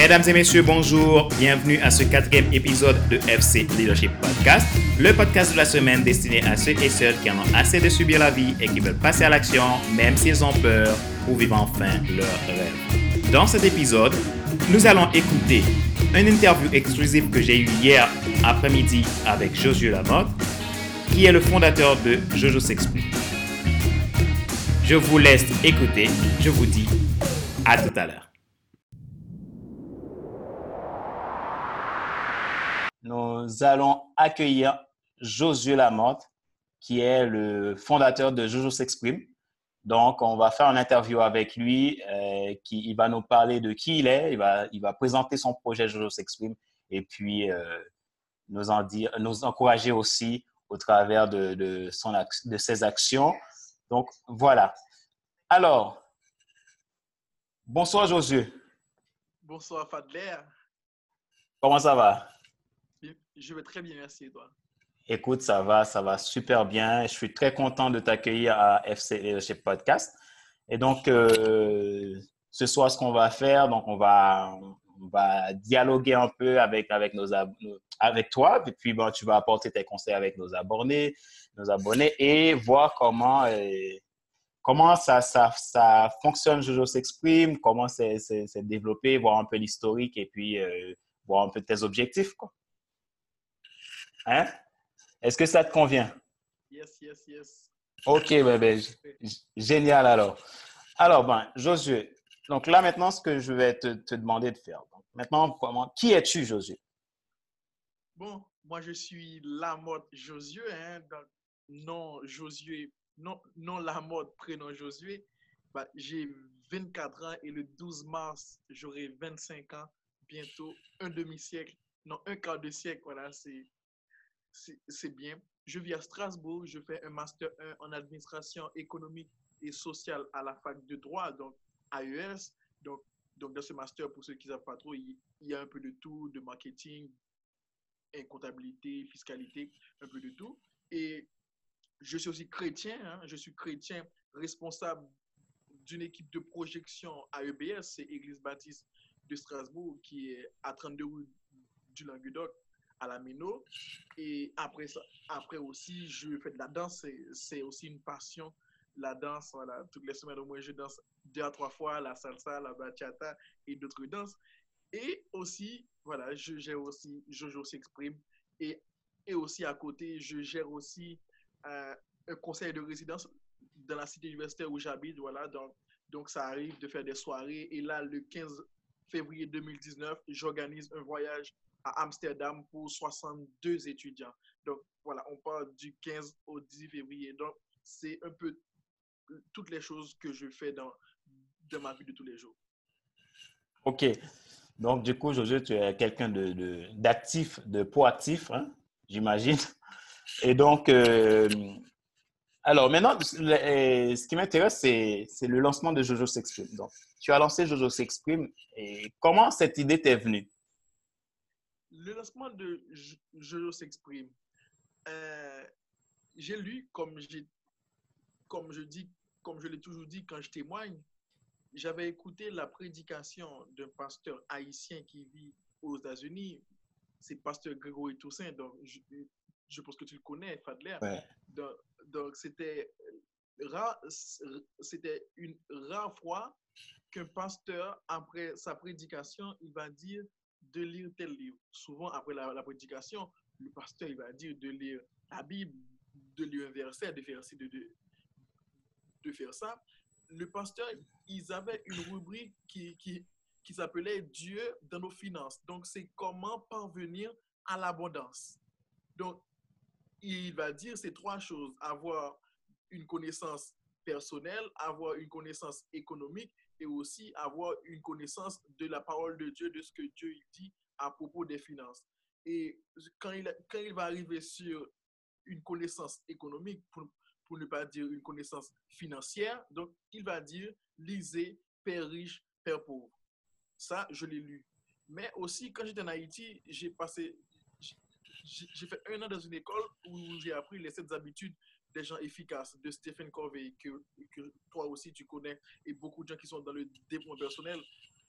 Mesdames et messieurs, bonjour. Bienvenue à ce quatrième épisode de FC Leadership Podcast, le podcast de la semaine destiné à ceux et celles qui en ont assez de subir la vie et qui veulent passer à l'action, même s'ils ont peur, pour vivre enfin leur rêve. Dans cet épisode, nous allons écouter une interview exclusive que j'ai eue hier après-midi avec Josué Lamotte, qui est le fondateur de Jojo s'exprime. Je vous laisse écouter. Je vous dis à tout à l'heure. Nous allons accueillir Josué Lamotte, qui est le fondateur de Jojo s'exprime. Donc, on va faire une interview avec lui. Euh, qui, il va nous parler de qui il est. Il va, il va présenter son projet Jojo s'exprime et puis euh, nous, en dire, nous encourager aussi au travers de, de, son, de ses actions. Donc, voilà. Alors, bonsoir Josué. Bonsoir Fadler. Comment ça va? Je vais très bien, merci et toi? Écoute, ça va, ça va super bien. Je suis très content de t'accueillir à FC Leadership Podcast. Et donc, euh, ce soir, ce qu'on va faire, donc on va, on va dialoguer un peu avec, avec, nos, avec toi. Et puis, bon, tu vas apporter tes conseils avec nos abonnés, nos abonnés et voir comment, euh, comment ça, ça, ça fonctionne, Jojo s'exprime, comment c'est développé, voir un peu l'historique et puis euh, voir un peu tes objectifs. Quoi. Hein? Est-ce que ça te convient? Yes, yes, yes. OK, bébé. Génial alors. Alors, ben, Josué, donc là maintenant, ce que je vais te, te demander de faire. Donc, maintenant, comment, qui es-tu, Josué? Bon, moi je suis Lamotte Josué, hein, donc, non Josué, non, non Lamotte, prénom Josué. Ben, J'ai 24 ans et le 12 mars, j'aurai 25 ans, bientôt un demi-siècle, non, un quart de siècle, voilà, c'est c'est bien. Je vis à Strasbourg, je fais un master 1 en administration économique et sociale à la fac de droit, donc AES. Donc, dans ce master, pour ceux qui ne savent pas trop, il, y a un peu de tout, de marketing, et comptabilité, fiscalité, un peu de tout. Et je suis aussi chrétien, hein, je suis chrétien responsable d'une équipe de projection à EBS, c'est Église Baptiste de Strasbourg, qui est à 32 rue du Languedoc, à la Mino. Et après, ça, après aussi, je fais de la danse. C'est aussi une passion. La danse, voilà. Toutes les semaines, au moins, je danse deux à trois fois la salsa, la bachata et d'autres danses. Et aussi, voilà, je gère aussi Jojo s'exprime. Et, et aussi, à côté, je gère aussi euh, un conseil de résidence dans la cité universitaire où j'habite. Voilà, donc, donc, ça arrive de faire des soirées. Et là, le 15 février 2019, j'organise un voyage à Amsterdam pour 62 étudiants. Donc, voilà, on parle du 15 au 10 février. Donc, c'est un peu toutes les choses que je fais dans, dans ma vie de tous les jours. OK. Donc, du coup, Josué, tu es quelqu'un d'actif, de, de, proactif, hein, j'imagine. Et donc, euh, alors maintenant, ce qui m'intéresse, c'est le lancement de Jojo s'exprime. Donc, tu as lancé Jojo s'exprime. Et comment cette idée t'est venue? Le lancement de Je s'exprime, euh, j'ai lu, comme, comme je dis, comme je l'ai toujours dit quand je témoigne, j'avais écouté la prédication d'un pasteur haïtien qui vit aux États-Unis. C'est pasteur Grégory Toussaint, donc je, pense que tu le connais, Fadler. Donc, donc c'était c'était une rare fois qu'un pasteur, après sa prédication, il va dire de lire tel livre. Souvent, après la, prédication, le pasteur il va dire de lire la Bible, de lire un verset, de faire, de, de, de faire ça. Le pasteur, ils avaient une rubrique qui, qui, qui s'appelait Dieu dans nos finances. Donc, c'est comment parvenir à l'abondance. Donc, il va dire ces trois choses. Avoir une connaissance personnelle, avoir une connaissance économique et aussi avoir une connaissance de la parole de Dieu, de ce que Dieu dit à propos des finances. Et quand il, quand il va arriver sur une connaissance économique, pour, pour ne pas dire une connaissance financière, donc il va dire lisez Père riche, Père pauvre. Ça, je l'ai lu. Mais aussi, quand j'étais en Haïti, j'ai passé, j'ai fait un an dans une école où j'ai appris les sept habitudes des gens efficaces de Stephen Covey, que, toi aussi tu connais, et beaucoup de gens qui sont dans le développement personnel,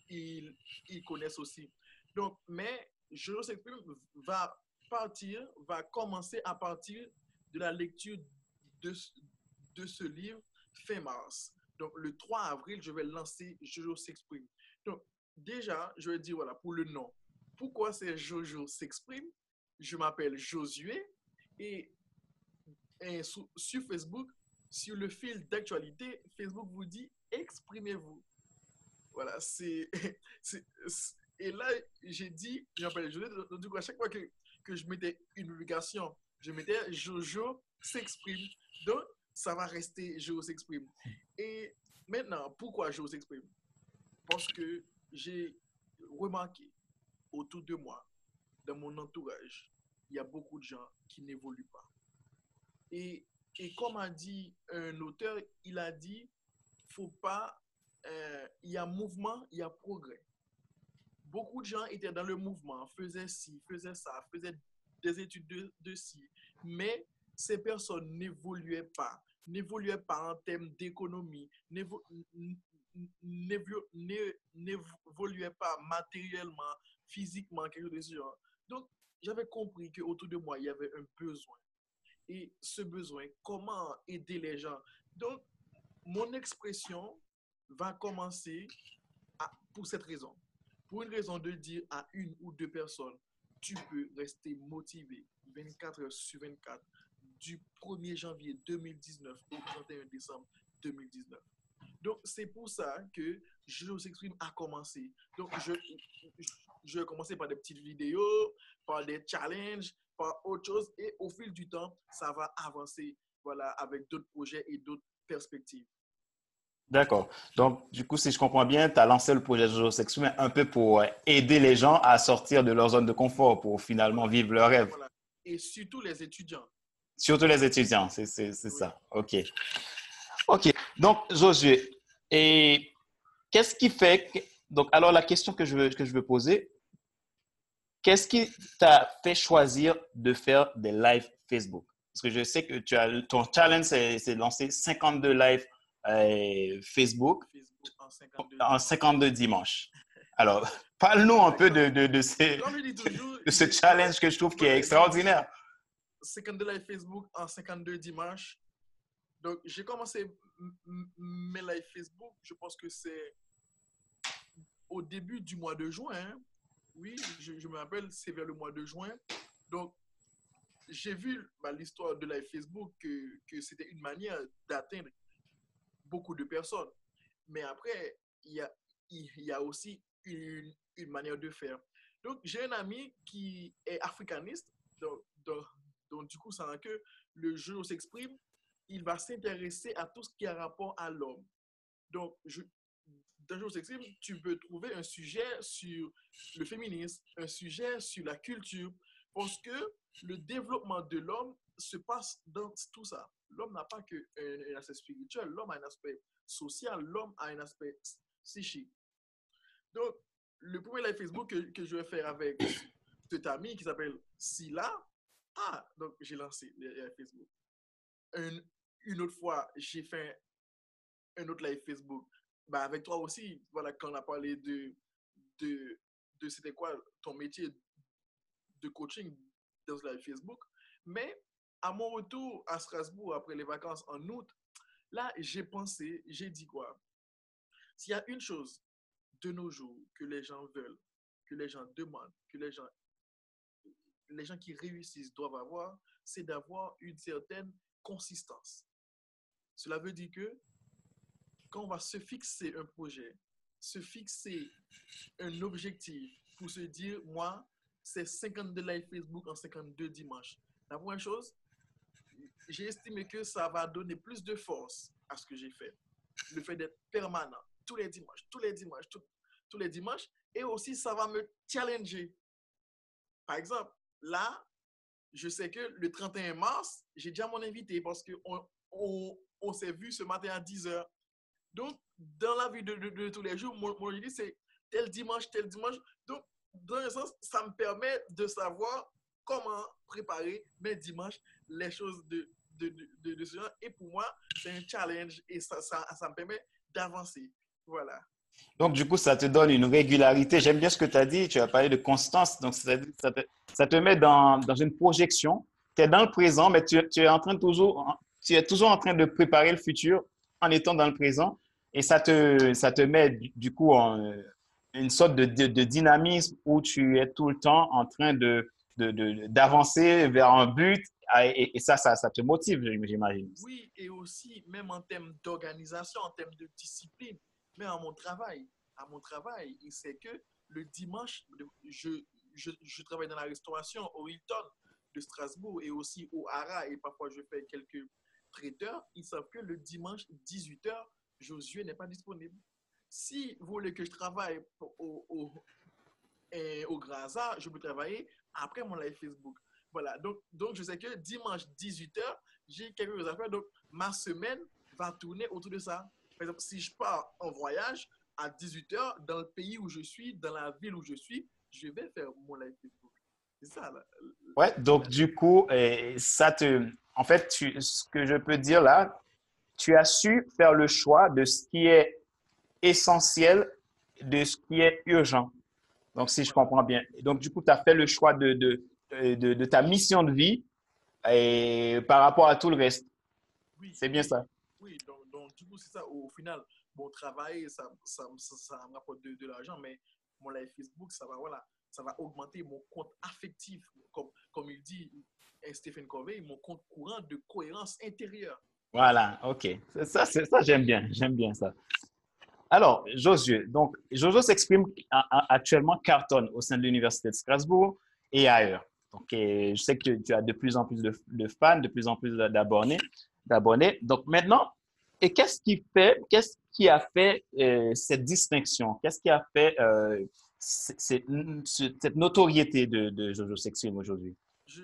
ils, ils connaissent aussi. Donc, mais Je s'exprime va partir, va commencer à partir de la lecture de, de ce livre fin mars. Donc, le 3 avril, je vais lancer Jojo s'exprime. Donc, déjà, je vais dire, voilà, pour le nom. Pourquoi c'est Jojo s'exprime? Je m'appelle Josué et, et sur, Facebook, sur le fil d'actualité, Facebook vous dit exprimez-vous. Voilà, c'est. Et là, j'ai dit, je m'appelle Josué, du coup, à chaque fois que, que je mettais une publication, je mettais Jojo s'exprime. Donc, ça va rester Jojo s'exprime. Et maintenant, pourquoi Jojo s'exprime? Parce que j'ai remarqué autour de moi, dans mon entourage, il y a beaucoup de gens qui n'évoluent pas. Et, comme a dit un auteur, il a dit, faut pas, euh, il y a mouvement, il y a progrès. Beaucoup de gens étaient dans le mouvement, faisaient ci, faisaient ça, faisaient des études de, de ci, mais ces personnes n'évoluaient pas, n'évoluaient pas en termes d'économie, n'évoluaient pas matériellement, physiquement, quelque chose de ce genre. Donc, j'avais compris qu'autour de moi, il y avait un besoin. Et ce besoin, comment aider les gens? Donc, mon expression va commencer à, pour cette raison. Pour une raison de dire à une ou deux personnes, tu peux rester motivé 24 heures sur 24 du 1er janvier 2019 au 31 décembre 2019. Donc, c'est pour ça que Je s'exprime a commencé. Donc, je, je vais commencer par des petites vidéos, par des challenges, par autre chose. Et au fil du temps, ça va avancer voilà, avec d'autres projets et d'autres perspectives. D'accord. Donc, du coup, si je comprends bien, tu as lancé le projet Jojo s'exprime un peu pour aider les gens à sortir de leur zone de confort, pour finalement vivre leur rêve. Voilà. Et surtout les étudiants. Surtout les étudiants, c'est oui. ça. OK. OK. Donc, Josué, et qu'est-ce qui fait que, donc, alors la question que je veux, que je veux poser, qu'est-ce qui t'a fait choisir de faire des lives Facebook? Parce que je sais que tu as, ton challenge, c'est de lancer 52 lives euh, Facebook, Facebook en, 52 en 52 dimanches. Alors, parle-nous un peu de, de, de, ces, toujours, de ce challenge que je trouve qui est extraordinaire. 52 lives Facebook en 52 dimanches. Donc, j'ai commencé mes lives Facebook, je pense que c'est au début du mois de juin. Oui, je, me rappelle, c'est vers le mois de juin. Donc, j'ai vu bah, l'histoire de live Facebook que, c'était une manière d'atteindre beaucoup de personnes. Mais après, il y a, aussi une, manière de faire. Donc, j'ai un ami qui est africaniste. Donc, du coup, ça que le jeu s'exprime, il va s'intéresser à tout ce qui a rapport à l'homme. Donc, je, le jeu s'exprime, tu peux trouver un sujet sur le féminisme, un sujet sur la culture, parce que le développement de l'homme se passe dans tout ça. L'homme n'a pas qu'un un aspect spirituel, l'homme a un aspect social, l'homme a un aspect psychique. Donc, le premier live Facebook que, que je vais faire avec cet ami qui s'appelle Silla, ah, donc j'ai lancé le live Facebook. Une autre fois, j'ai fait un autre live Facebook. Ben, avec toi aussi, voilà, quand on a parlé de, de, de c'était quoi ton métier de coaching dans live Facebook. Mais à mon retour à Strasbourg après les vacances en août, là, j'ai pensé, j'ai dit quoi? S'il y a une chose de nos jours que les gens veulent, que les gens demandent, que les gens, les gens qui réussissent doivent avoir, c'est d'avoir une certaine consistance. Cela veut dire que quand on va se fixer un projet, se fixer un objectif pour se dire, moi, c'est 52 live Facebook en 52 dimanches. La première chose, j'ai estimé que ça va donner plus de force à ce que j'ai fait. Le fait d'être permanent, tous les dimanches, tous les dimanches, tous les dimanches. Et aussi, ça va me challenger. Par exemple, là, je sais que le 31 mars, j'ai déjà mon invité parce qu'on on, on s'est vu ce matin à 10 h. Donc, dans la vie de, de, de tous les jours, mon, mon c'est tel dimanche, tel dimanche. Donc, dans un sens, ça me permet de savoir comment préparer mes dimanches, les choses de, de, de, de ce genre. Et pour moi, c'est un challenge et ça, ça, ça me permet d'avancer. Voilà. Donc, du coup, ça te donne une régularité. J'aime bien ce que tu as dit. Tu as parlé de constance. Donc, ça, te, ça te, met dans, dans, une projection. Tu es dans le présent, mais tu, tu, es en train toujours, tu es toujours en train de préparer le futur en étant dans le présent. Et ça te, ça te met, du coup, en, une sorte de, de, dynamisme où tu es tout le temps en train de, d'avancer vers un but ah, et, ça, ça, ça, te motive, j'imagine. Oui, et aussi, même en termes d'organisation, en termes de discipline, mais à mon travail, à mon travail, il sait que le dimanche, je, je, je, travaille dans la restauration au Hilton de Strasbourg et aussi au Hara et parfois je fais quelques traiteurs. Ils savent que le dimanche, 18h, Josué n'est pas disponible. Si vous voulez que je travaille au, au, au Graza, je peux travailler après mon live Facebook. Voilà, donc, donc je sais que dimanche 18h, j'ai quelque chose à faire. Donc, ma semaine va tourner autour de ça. Par exemple, si je pars en voyage à 18h dans le pays où je suis, dans la ville où je suis, je vais faire mon live Facebook. C'est ça. Là. Ouais, donc du coup, ça te. En fait, ce que je peux dire là, tu as su faire le choix de ce qui est essentiel, de ce qui est urgent. Donc, si je comprends bien. Donc, du coup, tu as fait le choix de, de, de, de, ta mission de vie et par rapport à tout le reste. Oui. C'est bien ça. Oui, donc, donc du coup, c'est ça. Au final, mon travail, ça, ça, ça, me rapporte de, de l'argent, mais mon live Facebook, ça va, voilà, ça va augmenter mon compte affectif, comme, comme il dit Stephen Covey, mon compte courant de cohérence intérieure. Voilà, OK. Ça, ça j'aime bien. J'aime bien ça. Alors, Josué, donc Jojo s'exprime actuellement cartonne au sein de l'Université de Strasbourg et ailleurs. Donc, je sais que tu, as de plus en plus de, fans, de plus en plus d'abonnés. Donc, maintenant, et qu'est-ce qui fait, qu'est-ce qui a fait euh, cette distinction? Qu'est-ce qui a fait euh, cette, notoriété de, Jojo s'exprime aujourd'hui? Je,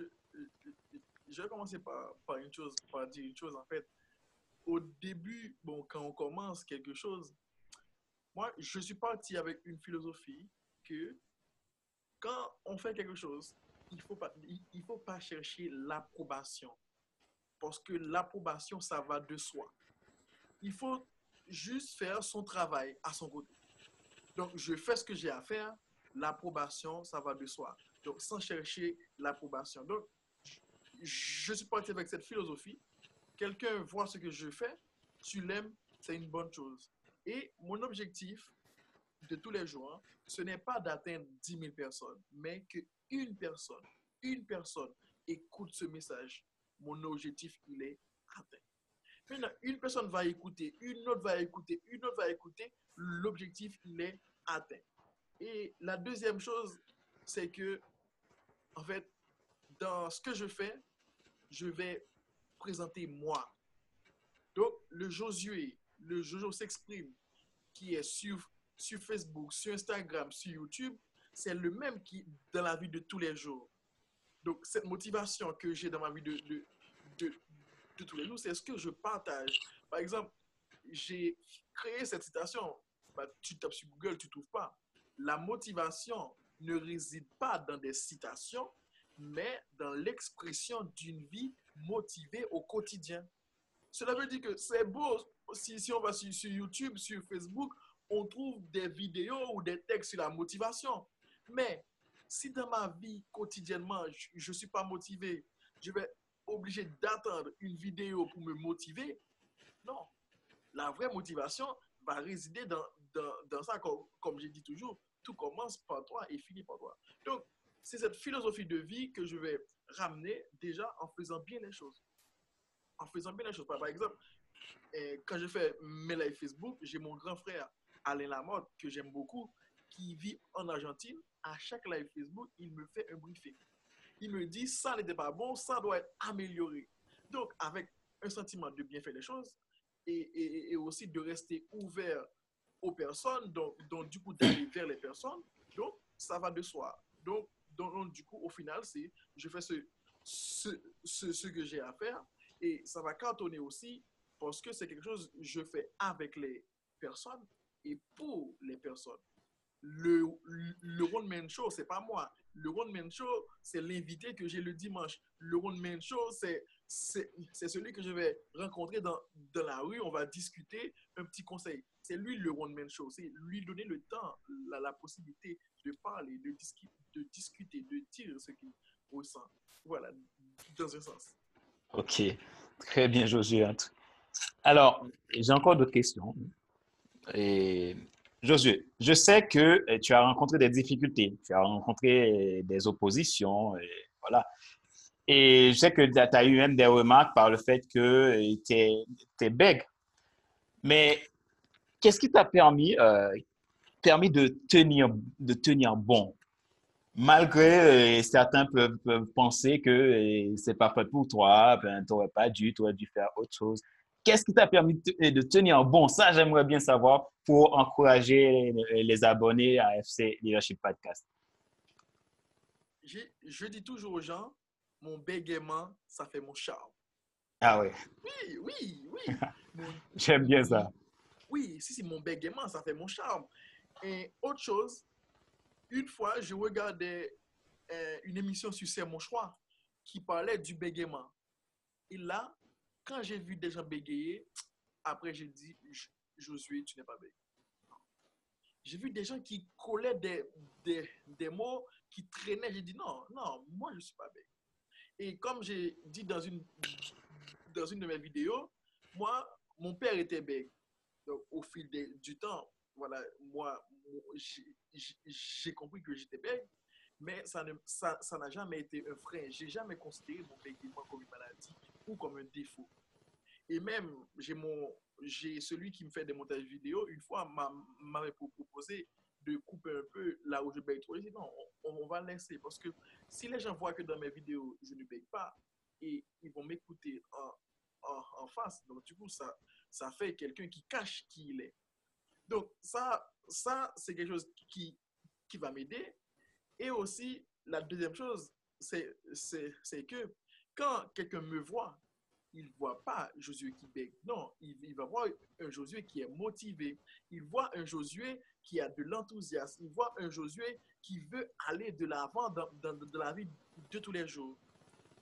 je, vais commencer par, par, une chose, par dire une chose. En fait, au début, bon, quand on commence quelque chose, moi, je suis parti avec une philosophie que quand on fait quelque chose, il ne faut, pas, il, faut pas chercher l'approbation. Parce que l'approbation, ça va de soi. Il faut juste faire son travail à son côté. Donc, je fais ce que j'ai à faire. L'approbation, ça va de soi. Donc, sans chercher l'approbation. Donc, je suis parti avec cette philosophie. Quelqu'un voit ce que je fais, tu l'aimes, c'est une bonne chose. Et mon objectif de tous les jours, hein, ce n'est pas d'atteindre 10 000 personnes, mais qu'une personne, une personne écoute ce message. Mon objectif, il est atteint. Une personne va écouter, une autre va écouter, une autre va écouter. L'objectif, il est atteint. Et la deuxième chose, c'est que, en fait, dans ce que je fais, je vais présenter moi. Donc, le Josué le Jojo s'exprime, qui est sur, sur Facebook, sur Instagram, sur YouTube, c'est le même qui dans la vie de tous les jours. Donc, cette motivation que j'ai dans ma vie de, de, de, tous les jours, c'est ce que je partage. Par exemple, j'ai créé cette citation. Bah, tu tapes sur Google, tu ne trouves pas. La motivation ne réside pas dans des citations, mais dans l'expression d'une vie motivée au quotidien. Cela veut dire que c'est beau si, on va sur, YouTube, sur Facebook, on trouve des vidéos ou des textes sur la motivation. Mais si dans ma vie quotidiennement, je ne suis pas motivé, je vais obligé d'attendre une vidéo pour me motiver. Non. La vraie motivation va résider dans, dans, dans ça, comme, comme j'ai dit toujours, tout commence par toi et finit par toi. Donc, c'est cette philosophie de vie que je vais ramener déjà en faisant bien les choses. En faisant bien les choses. Par exemple, et quand je fais mes lives Facebook, j'ai mon grand frère Alain Lamotte, que j'aime beaucoup, qui vit en Argentine. À chaque live Facebook, il me fait un briefing. Il me dit, ça n'était pas bon, ça doit être amélioré. Donc, avec un sentiment de bien faire les choses et, et, aussi de rester ouvert aux personnes, donc, donc du coup d'aller vers les personnes, donc ça va de soi. Donc, donc, du coup, au final, c'est je fais ce, ce, ce, que j'ai à faire et ça va cantonner aussi parce que c'est quelque chose que je fais avec les personnes et pour les personnes. Le, le One Man Show, c'est pas moi. Le One Man Show, c'est l'invité que j'ai le dimanche. Le One Man Show, c'est c'est celui que je vais rencontrer dans, dans, la rue. On va discuter un petit conseil. C'est lui le one-man show. C'est lui donner le temps, la, possibilité de parler, de, de discuter, de dire ce qu'il ressent. Voilà, dans un sens. OK. Très bien, Josué. Alors, j'ai encore d'autres questions. Et Josué, je sais que tu as rencontré des difficultés, tu as rencontré des oppositions, voilà. Et je sais que tu as eu même des remarques par le fait que tu es, bègue. Mais qu'est-ce qui t'a permis, euh, permis de, tenir, de tenir bon? Malgré euh, certains peuvent, penser que euh, c'est pas fait pour toi, ben, tu n'aurais pas dû, tu aurais dû faire autre chose. Qu'est-ce qui t'a permis de, tenir bon? Ça, j'aimerais bien savoir pour encourager les abonnés à FC Leadership Podcast. Je dis toujours aux gens, mon bégaiement, ça fait mon charme. Ah oui. Oui, oui, oui. J'aime bien ça. Oui, si, si, mon bégaiement, ça fait mon charme. Et autre chose, une fois, je regardais euh, une émission sur C'est mon choix qui parlait du bégaiement. Et là, quand j'ai vu des gens bégayer, après j'ai dit, Josué, tu n'es pas bégayé. J'ai vu des gens qui collaient des, des, des mots, qui traînaient. J'ai dit, non, non, moi, je ne suis pas bégayé. Et comme j'ai dit dans une, dans une de mes vidéos, moi, mon père était bègue. Donc, au fil du temps, voilà, moi, j'ai compris que j'étais bègue, mais ça n'a ça, ça jamais été un frein. J'ai jamais considéré mon bégaiement comme une maladie ou comme un défaut. Et même, j'ai celui qui me fait des montages vidéo, une fois, m'avait proposé de couper un peu là où je bègue trop. Non, on, va laisser. Parce que si les gens voient que dans mes vidéos, je ne bègue pas, et ils vont m'écouter en, en, en, face, donc du coup, ça, ça fait quelqu'un qui cache qui il est. Donc, ça, ça c'est quelque chose qui, qui va m'aider. Et aussi, la deuxième chose, c'est que quand quelqu'un me voit, il voit pas Josué qui bègue. Non, il, va voir un Josué qui est motivé. Il voit un Josué qui a de l'enthousiasme. Il voit un Josué qui veut aller de l'avant dans, dans, la vie de tous les jours.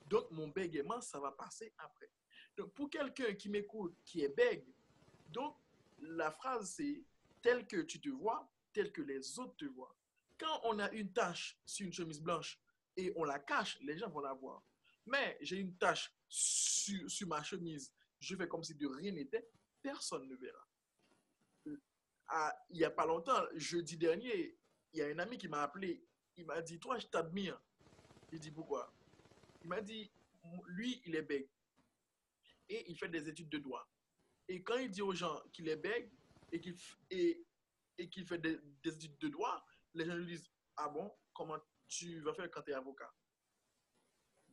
Donc, mon bégaiement, ça va passer après. Donc, pour quelqu'un qui m'écoute, qui est bègue, donc, la phrase, c'est tel que tu te vois, tel que les autres te voient. Quand on a une tache sur une chemise blanche et on la cache, les gens vont la voir. Mais j'ai une tache sur, sur, ma chemise, je fais comme si de rien n'était, personne ne verra. Ah, il n'y a pas longtemps, jeudi dernier, il y a un ami qui m'a appelé, il m'a dit, toi, je t'admire. J'ai dit, pourquoi? Il m'a dit, lui, il est bègue. Et il fait des études de droit. Et quand il dit aux gens qu'il est bègue et qu'il et, et fait des, des, études de droit, les gens lui disent, ah bon, comment tu vas faire quand tu es avocat?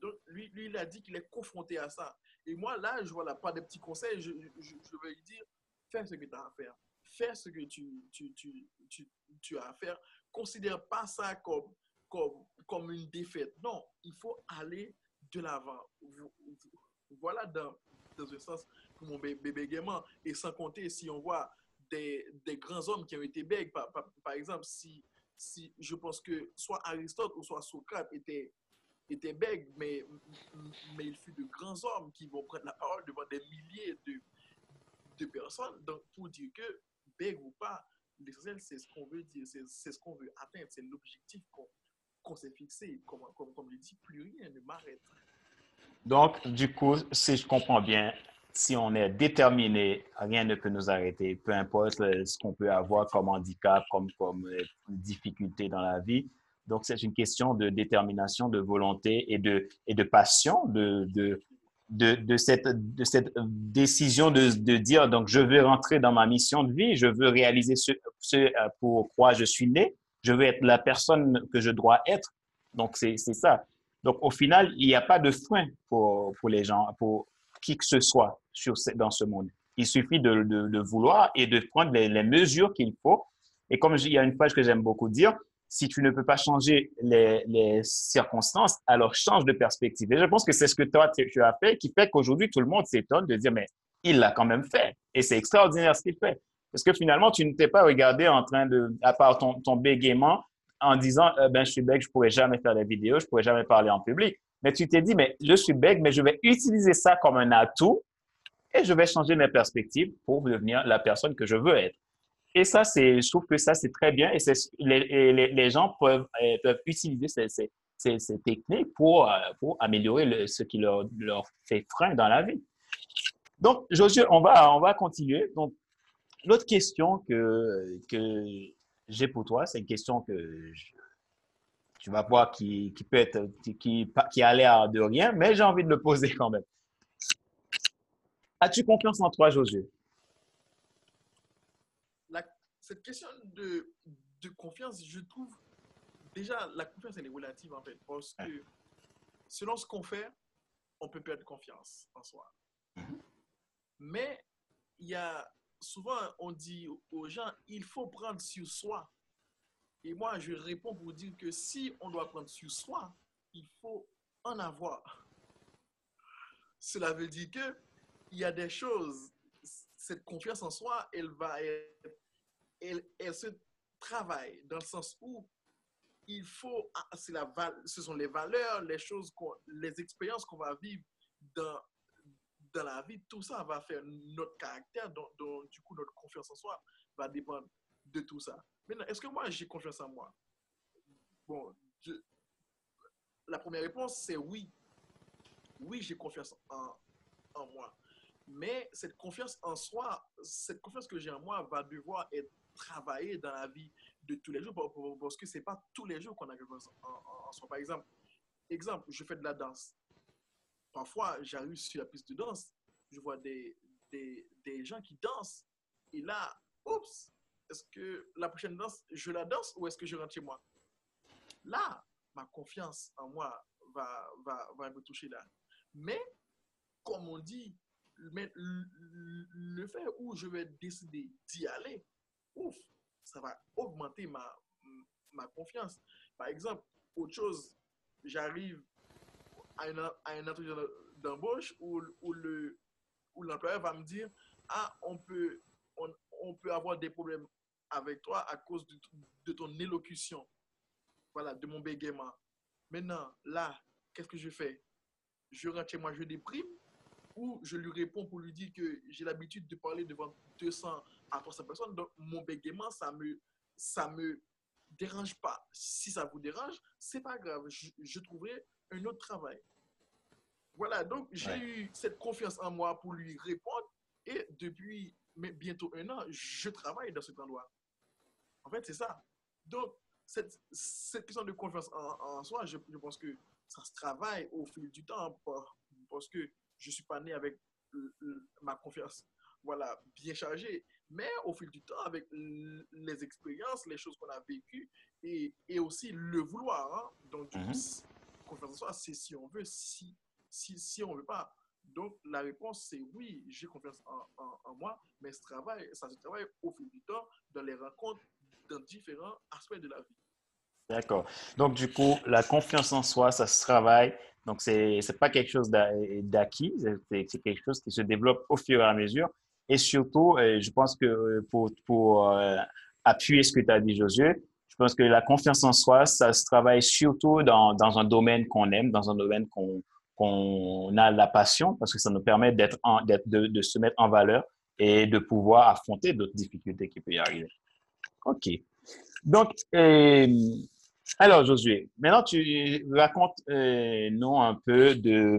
Donc, lui, lui, il a dit qu'il est confronté à ça. Et moi, là, je vois pas des petits conseils, je, je, je vais lui dire, fais ce que tu as à faire. Fais ce que tu, tu, tu, tu, as à faire. Considère pas ça comme, comme, comme une défaite. Non, il faut aller de l'avant. Voilà dans, dans un sens mon bébé gaiement. Et sans compter, si on voit des, des grands hommes qui ont été bègues, par, par, exemple, si, si je pense que soit Aristote ou soit Socrate étaient, étaient bègues, mais, mais il fut de grands hommes qui vont prendre la parole devant des milliers de, de personnes. Donc, pour dire que bègue ou pas, l'essentiel, c'est ce qu'on veut dire, c'est ce qu'on veut atteindre, c'est l'objectif qu'on s'est fixé. Comme, comme, comme je dis, plus rien ne m'arrête. Donc, du coup, si je comprends bien, si on est déterminé, rien ne peut nous arrêter, peu importe ce qu'on peut avoir comme handicap, comme, comme euh, difficulté dans la vie. Donc, c'est une question de détermination, de volonté et de, et de passion, de, de, de, cette, de cette décision de, de, dire, donc, je veux rentrer dans ma mission de vie, je veux réaliser ce, ce euh, pour quoi je suis né, je veux être la personne que je dois être. Donc, c'est ça. Donc, au final, il n'y a pas de frein pour, pour les gens, pour qui que ce soit dans ce monde. Il suffit de, de, de vouloir et de prendre les, les mesures qu'il faut. Et comme il y a une phrase que j'aime beaucoup dire, si tu ne peux pas changer les, circonstances, alors change de perspective. Et je pense que c'est ce que toi, tu as fait qui fait qu'aujourd'hui, tout le monde s'étonne de dire, mais il l'a quand même fait. Et c'est extraordinaire ce qu'il fait. Parce que finalement, tu ne t'es pas regardé en train de, à part ton, bégaiement, en disant, euh, ben, je suis bègue, je pourrais jamais faire des vidéos, je pourrais jamais parler en public. Mais tu t'es dit, mais je suis bègue, mais je vais utiliser ça comme un atout et je vais changer mes perspectives pour devenir la personne que je veux être. Et ça, je trouve que ça, c'est très bien et, les, gens peuvent, euh, utiliser ces, techniques pour, euh, améliorer ce qui leur, fait frein dans la vie. Donc, Josué, on va, on va continuer. Donc, l'autre question que, que j'ai pour toi, c'est une question que tu vas voir qui, qui peut être, qui, qui a l'air de rien, mais j'ai envie de le poser quand même. As-tu confiance en toi, Josué? Cette question de, de, confiance, je trouve, déjà, la confiance, elle est relative, en fait, parce que selon ce qu'on fait, on peut perdre confiance en soi. Mm-hmm. Mais il y a souvent, on dit aux gens, il faut prendre sur soi. Et moi, je réponds pour dire que si on doit prendre sur soi, il faut en avoir. Cela veut dire que il y a des choses, cette confiance en soi, elle va elle, se travaille dans le sens où il faut, ah, la, ce sont les valeurs, les choses, les expériences qu'on va vivre dans, dans la vie, tout ça va faire notre caractère, donc, du coup notre confiance en soi va dépendre de tout ça. Maintenant, est-ce que moi j'ai confiance en moi? Bon, la première réponse c'est oui. Oui, j'ai confiance en, en moi. Mais cette confiance en soi, cette confiance que j'ai en moi va devoir être travaillée dans la vie de tous les jours parce que c'est pas tous les jours qu'on a confiance en, en, soi. Par exemple, exemple, je fais de la danse parfois, j'arrive sur la piste de danse, je vois des, des, des gens qui dansent. Et là, oups, est-ce que la prochaine danse, je la danse ou est-ce que je rentre chez moi? Là, ma confiance en moi va, va, va me toucher là. Mais, comme on dit, mais le, fait où je vais décider d'y aller, ouf, ça va augmenter ma, ma confiance. Par exemple, autre chose, j'arrive à, à un entretien d'embauche où, où l'employeur va me dire Ah, on peut, on, on, peut avoir des problèmes avec toi à cause de, de, ton élocution, voilà, de mon bégaiement. Maintenant, là, qu'est-ce que je fais? Je rentre chez moi, je déprime ou je lui réponds pour lui dire que j'ai l'habitude de parler devant 200 à 300 personnes, donc mon bégaiement, ça me, ça me dérange pas. Si ça vous dérange, c'est pas grave, je, je trouverai un autre travail. Voilà, donc j'ai eu cette confiance en moi pour lui répondre et depuis mais bientôt un an, je travaille dans cet endroit. En fait, c'est ça. Donc, cette, cette, question de confiance en, soi, je, je, pense que ça se travaille au fil du temps parce que je ne suis pas né avec ma confiance voilà, bien chargée. Mais au fil du temps, avec les expériences, les choses qu'on a vécues et, et, aussi le vouloir. Hein. Donc, du mm-hmm confiance en soi, c'est si on veut, si, si, si on ne veut pas. Donc, la réponse, c'est oui, j'ai confiance en, en, moi, mais ce travail, ça se travaille au fil du temps, dans les rencontres, dans différents aspects de la vie. D'accord. Donc, du coup, la confiance en soi, ça se travaille. Donc, ce n'est pas quelque chose d'acquis, c'est quelque chose qui se développe au fur et à mesure. Et surtout, je pense que euh, pour, pour euh, appuyer ce que tu as dit, Josué, je pense que la confiance en soi, ça se travaille surtout dans, dans un domaine qu'on aime, dans un domaine qu'on qu'on a la passion, parce que ça nous permet d'être de, de, se mettre en valeur et de pouvoir affronter d'autres difficultés qui peuvent y arriver. OK. Donc, euh, alors, Josué, maintenant, tu racontes-nous un peu de,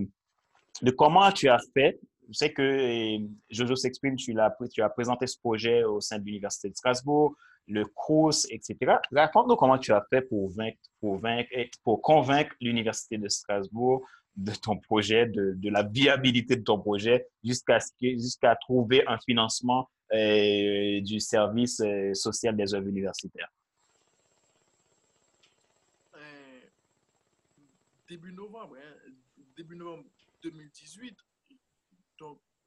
de comment tu as fait. Je sais que Jojo s'exprime, tu, tu as présenté ce projet au sein de l'Université de Strasbourg le course, etc. Raconte-nous comment tu as fait pour, vaincre, pour, vaincre, pour convaincre l'Université de Strasbourg de ton projet, de, de la viabilité de ton projet, jusqu'à jusqu'à trouver un financement euh, du service euh, social des œuvres universitaires? Euh, début novembre, hein, début novembre 2018,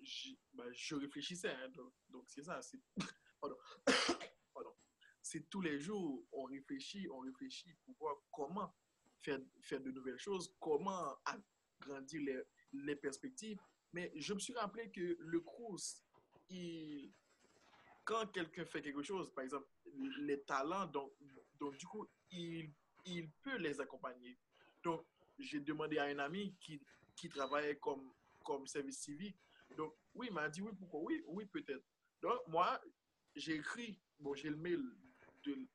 donc bah, je réfléchissais, hein, donc, c'est ça, c'est... Tous les jours, on réfléchit, on réfléchit pour voir comment faire, faire de nouvelles choses, comment agrandir les, les perspectives. Mais je me suis rappelé que le CRUS, quand quelqu'un fait quelque chose, par exemple, les talents, donc, donc du coup, il, il peut les accompagner. Donc, j'ai demandé à un ami qui, qui travaillait comme, comme service civique. Donc, oui, il m'a dit oui, pourquoi? Oui, oui, peut-être. Donc, moi, j'ai écrit, bon, j'ai le mail du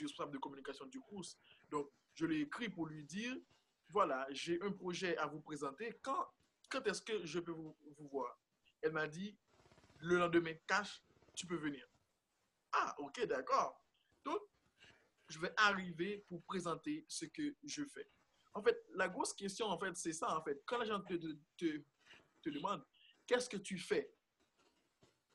responsable de communication du cours. Donc, je l'ai écrit pour lui dire, voilà, j'ai un projet à vous présenter. Quand, quand est-ce que je peux vous, vous voir? Elle m'a dit, le lendemain, cash, tu peux venir. Ah, ok, d'accord. Donc, je vais arriver pour présenter ce que je fais. En fait, la grosse question, en fait, c'est ça, en fait. Quand les gens te, te, te demandent, qu'est-ce que tu fais?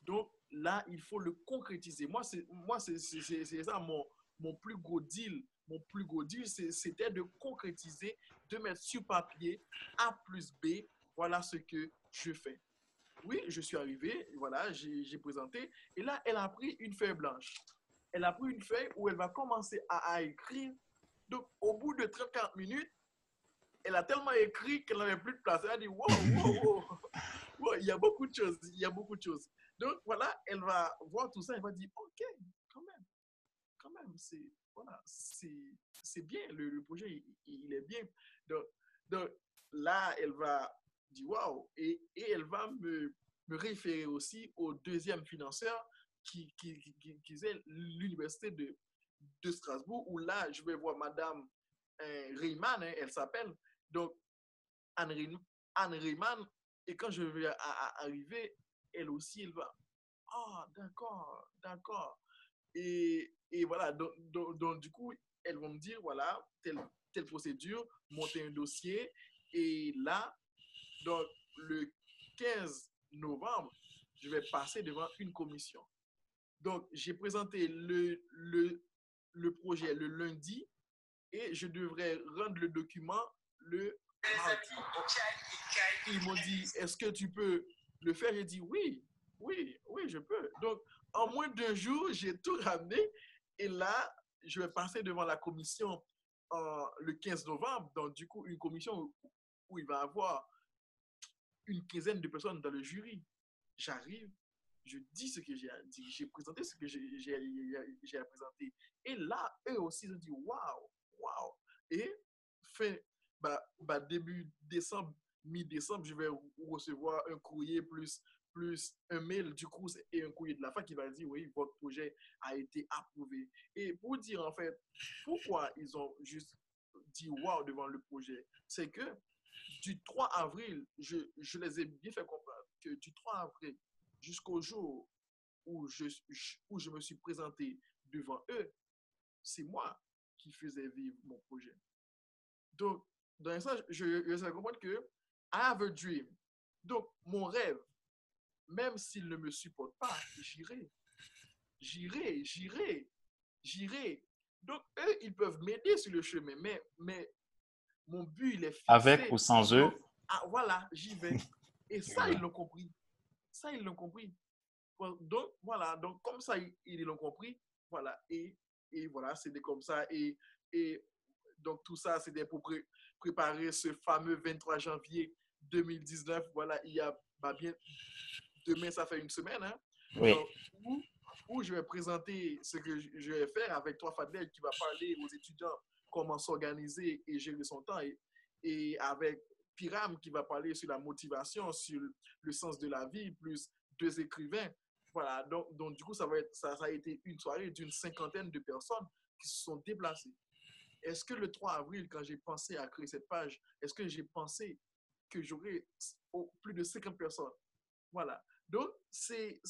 Donc, là, il faut le concrétiser. Moi, c'est ça mon, mon plus gros deal. Mon plus gros deal, c'était de concrétiser, de mettre sur papier A plus B, voilà ce que je fais. Oui, je suis arrivé, voilà, j'ai présenté. Et là, elle a pris une feuille blanche. Elle a pris une feuille où elle va commencer à, écrire. Donc, au bout de 30-40 minutes, elle a tellement écrit qu'elle n'avait plus de place. Elle a dit, wow, wow, wow. il y a beaucoup de choses, il y a beaucoup de choses. Donc, voilà, elle va voir tout ça, elle va dire, OK, quand même, quand même, c'est, voilà, bien, le, projet, il, est bien. Donc, donc, là, elle va dire, wow, et, et elle va me, me référer aussi au deuxième financeur qui, qui, qui, qui est l'université de, de Strasbourg, où là, je vais voir Madame euh, Riemann, hein, elle s'appelle. Donc, Anne, Anne Riemann, et quand je vais arriver, elle aussi, elle va. Ah, d'accord, d'accord. Et, et, voilà, donc, donc, du coup, elles vont me dire, voilà, telle, telle procédure, monter un dossier. Et là, donc, le 15 novembre, je vais passer devant une commission. Donc, j'ai présenté le, le, le projet le lundi et je devrais rendre le document le mardi. Ils m'ont dit, est-ce que tu peux le faire? J'ai dit, oui, oui, oui, je peux. Donc, en moins d'un jour, j'ai tout ramené et là, je vais passer devant la commission le 15 novembre. Donc, du coup, une commission où, il va y avoir une quinzaine de personnes dans le jury. J'arrive, je dis ce que j'ai à dire, j'ai présenté ce que j'ai à présenter. Et là, eux aussi, ils ont dit, waouh, waouh. Et fin, bah, bah, début décembre, mi-décembre, je vais recevoir un courrier plus, plus un mail du coup et un courrier de la fac qui va dire, oui, votre projet a été approuvé. Et pour dire, en fait, pourquoi ils ont juste dit waouh devant le projet, c'est que du 3 avril, je, je les ai bien fait comprendre que du 3 avril jusqu'au jour où je, où je me suis présenté devant eux, c'est moi qui faisais vivre mon projet. Donc, dans sens, je, je sais comprendre que I have a dream. Donc, mon rêve, même s'il ne me supporte pas, j'irai. J'irai, j'irai, j'irai. Donc, eux, ils peuvent m'aider sur le chemin, mais, mais mon but, il est fixé. Avec ou sans eux? Ah, voilà, j'y vais. Et ça, ils l'ont compris. Ça, ils l'ont compris. Donc, voilà. Donc, comme ça, ils l'ont compris. Voilà. Et, et voilà, c'était comme ça. Et, et donc, tout ça, c'était pour préparer ce fameux 23 janvier 2019. Voilà, il y a bah, bien. Demain, ça fait une semaine. Hein? Oui. où, je vais présenter ce que je vais faire avec toi, Fadel, qui va parler aux étudiants comment s'organiser et gérer son temps. Et, et avec Piram qui va parler sur la motivation, sur le sens de la vie, plus deux écrivains. Voilà, donc, donc du coup, ça, va être, ça, ça a été une soirée d'une cinquantaine de personnes qui se sont déplacées. Est-ce que le 3 avril, quand j'ai pensé à créer cette page, est-ce que j'ai pensé que j'aurais plus de 50 personnes? Voilà. Donc, c'est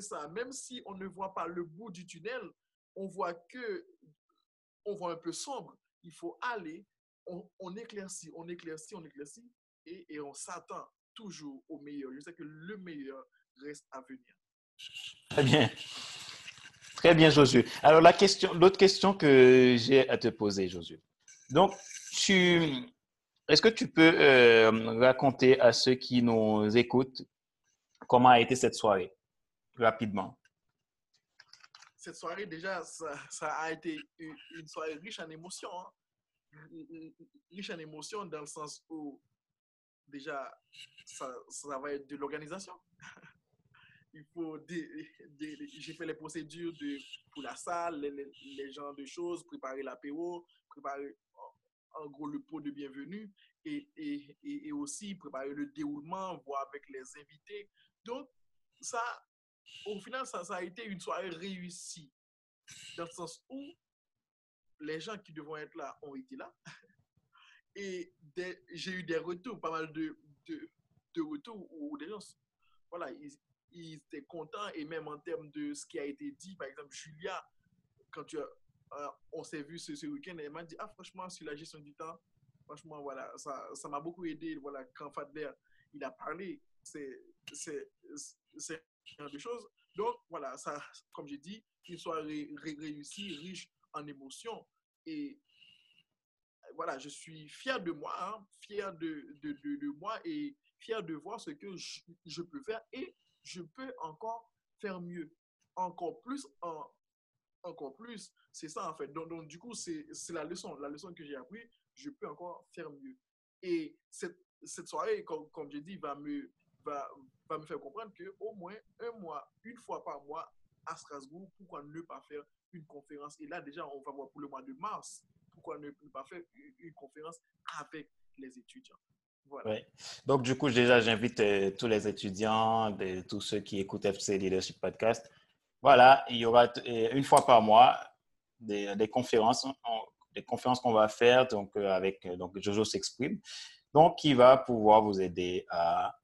ça. Même si on ne voit pas le bout du tunnel, on voit que, on voit un peu sombre. Il faut aller on, éclaircit, on éclaircit, on éclaircit et, et on s'attend toujours au meilleur. Je sais que le meilleur reste à venir. Très bien. Très bien, Josué. Alors, la question, l'autre question que j'ai à te poser, Josué. Donc, tu, est-ce que tu peux euh, raconter à ceux qui nous écoutent comment a été cette soirée, rapidement? Cette soirée, déjà, ça, a été une, soirée riche en émotions. Hein riche en émotions dans le sens où déjà ça, va être de l'organisation. Il faut j'ai fait les procédures pour la salle, les, les, genres de choses, préparer l'apéro, préparer en gros le pot de bienvenue et, aussi préparer le déroulement, voir avec les invités. Donc, ça, au final, ça, a été une soirée réussie. Dans le sens où les gens qui devront être là ont été là. Et j'ai eu des retours, pas mal de, retours où des gens, voilà, ils, étaient contents. Et même en termes de ce qui a été dit, par exemple, Julia, quand tu as, on s'est vu ce, week-end, elle m'a dit, ah, franchement, sur la gestion du temps, franchement, voilà, ça m'a beaucoup aidé. Voilà, quand Fadler, il a parlé, c'est ce genre de choses. Donc, voilà, ça, comme j'ai dit, une soirée réussie, riche en émotions. Et voilà, je suis fier de moi, hein, fier de, de, de, moi et fier de voir ce que je, je, peux faire et je peux encore faire mieux, encore plus, en, encore plus. C'est ça en fait. Donc, du coup, c'est la leçon, la leçon que j'ai appris. Je peux encore faire mieux. Et cette, cette soirée, comme, comme j'ai dit, va me, va, va me faire comprendre qu'au moins un mois, une fois par mois à Strasbourg, pourquoi ne pas faire une conférence? Et là, déjà, on va voir pour le mois de mars, pourquoi ne pas faire une conférence avec les étudiants? Voilà. Donc, du coup, déjà, j'invite euh, tous les étudiants, tous ceux qui écoutent FC Leadership Podcast. Voilà, il y aura euh, une fois par mois des, conférences, des conférences qu'on va faire donc, euh, avec donc, Jojo s'exprime, donc qui va pouvoir vous aider à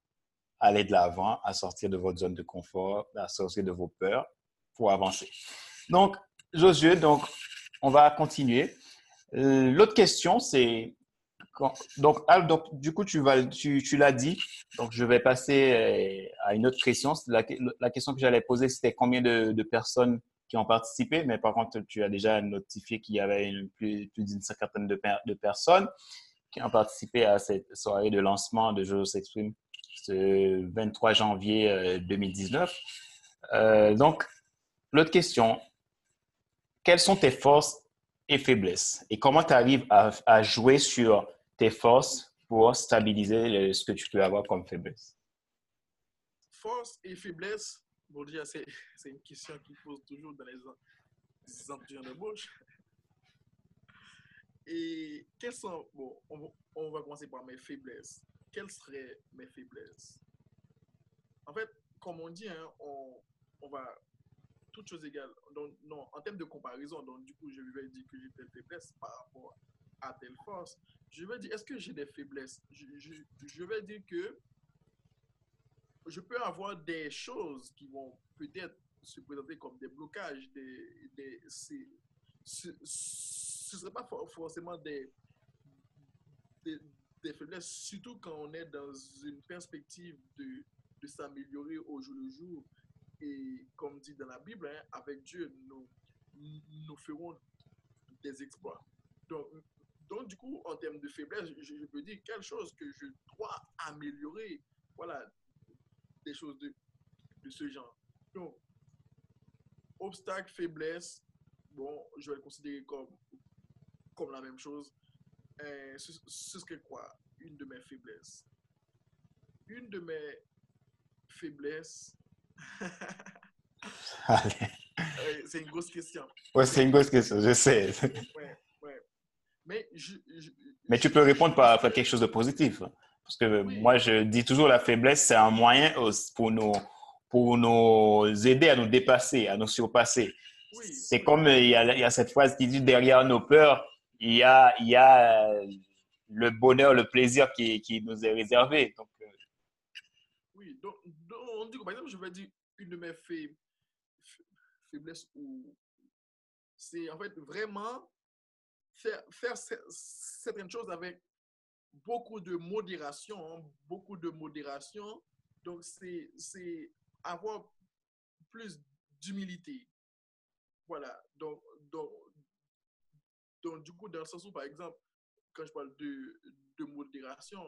aller de l'avant, à sortir de votre zone de confort, à sortir de vos peurs pour avancer. Donc, Josué, donc, on va continuer. Euh, l'autre question, c'est donc, donc, du coup, tu, l'as dit. Donc, je vais passer euh, à une autre question. La, question que j'allais poser, c'était combien de, personnes qui ont participé? Mais par contre, tu as déjà notifié qu'il y avait plus, d'une cinquantaine de, de, personnes qui ont participé à cette soirée de lancement de Jojo s'exprime ce 23 janvier 2019. Euh, euh, donc, l'autre question, quelles sont tes forces et faiblesses? Et comment tu arrives à, jouer sur tes forces pour stabiliser ce que tu peux avoir comme faiblesse? Forces et faiblesses, bon, c'est une question qui pose toujours dans les, entretiens de bouche. Et quelles sont, bon, on va commencer par mes faiblesses quelles seraient mes faiblesses? En fait, comme on dit, hein, on, on, va toutes choses égales. Non, en termes de comparaison, donc du coup, je vais dire que j'ai telle faiblesse par rapport à telle force. Je vais dire, est-ce que j'ai des faiblesses? Je, je, vais dire que je peux avoir des choses qui vont peut-être se présenter comme des blocages, ce ne serait pas forcément des, faiblesses, surtout quand on est dans une perspective de, de s'améliorer au jour le jour. Et comme dit dans la Bible, hein, avec Dieu, nous, nous ferons des exploits. Donc, donc, du coup, en termes de faiblesse, je, je, peux dire quelque chose que je dois améliorer. Voilà, des choses de, de ce genre. Donc, obstacle, faiblesse, bon, je vais le considérer comme, comme la même chose. Euh, ce, ce, serait quoi Une de mes faiblesses? Une de mes faiblesses? c'est une grosse question. Ouais, c'est une grosse question, je sais. ouais, ouais. Mais, je, je, Mais tu peux répondre par, par, quelque chose de positif. Parce que oui. moi, je dis toujours la faiblesse, c'est un moyen pour nous, pour nous aider à nous dépasser, à nous surpasser. Oui. C'est comme il y, a, il y a cette phrase qui dit derrière nos peurs, il y a, il y a le bonheur, le plaisir qui, qui nous est réservé. Donc, euh... Oui, donc, donc, on dit, par exemple, je vais dire une de mes faiblesses c'est en fait vraiment faire, certaines choses avec beaucoup de modération, hein, beaucoup de modération. Donc, c'est avoir plus d'humilité. Voilà. Donc, donc, donc, du coup, dans le sens où, par exemple, quand je parle de, de modération,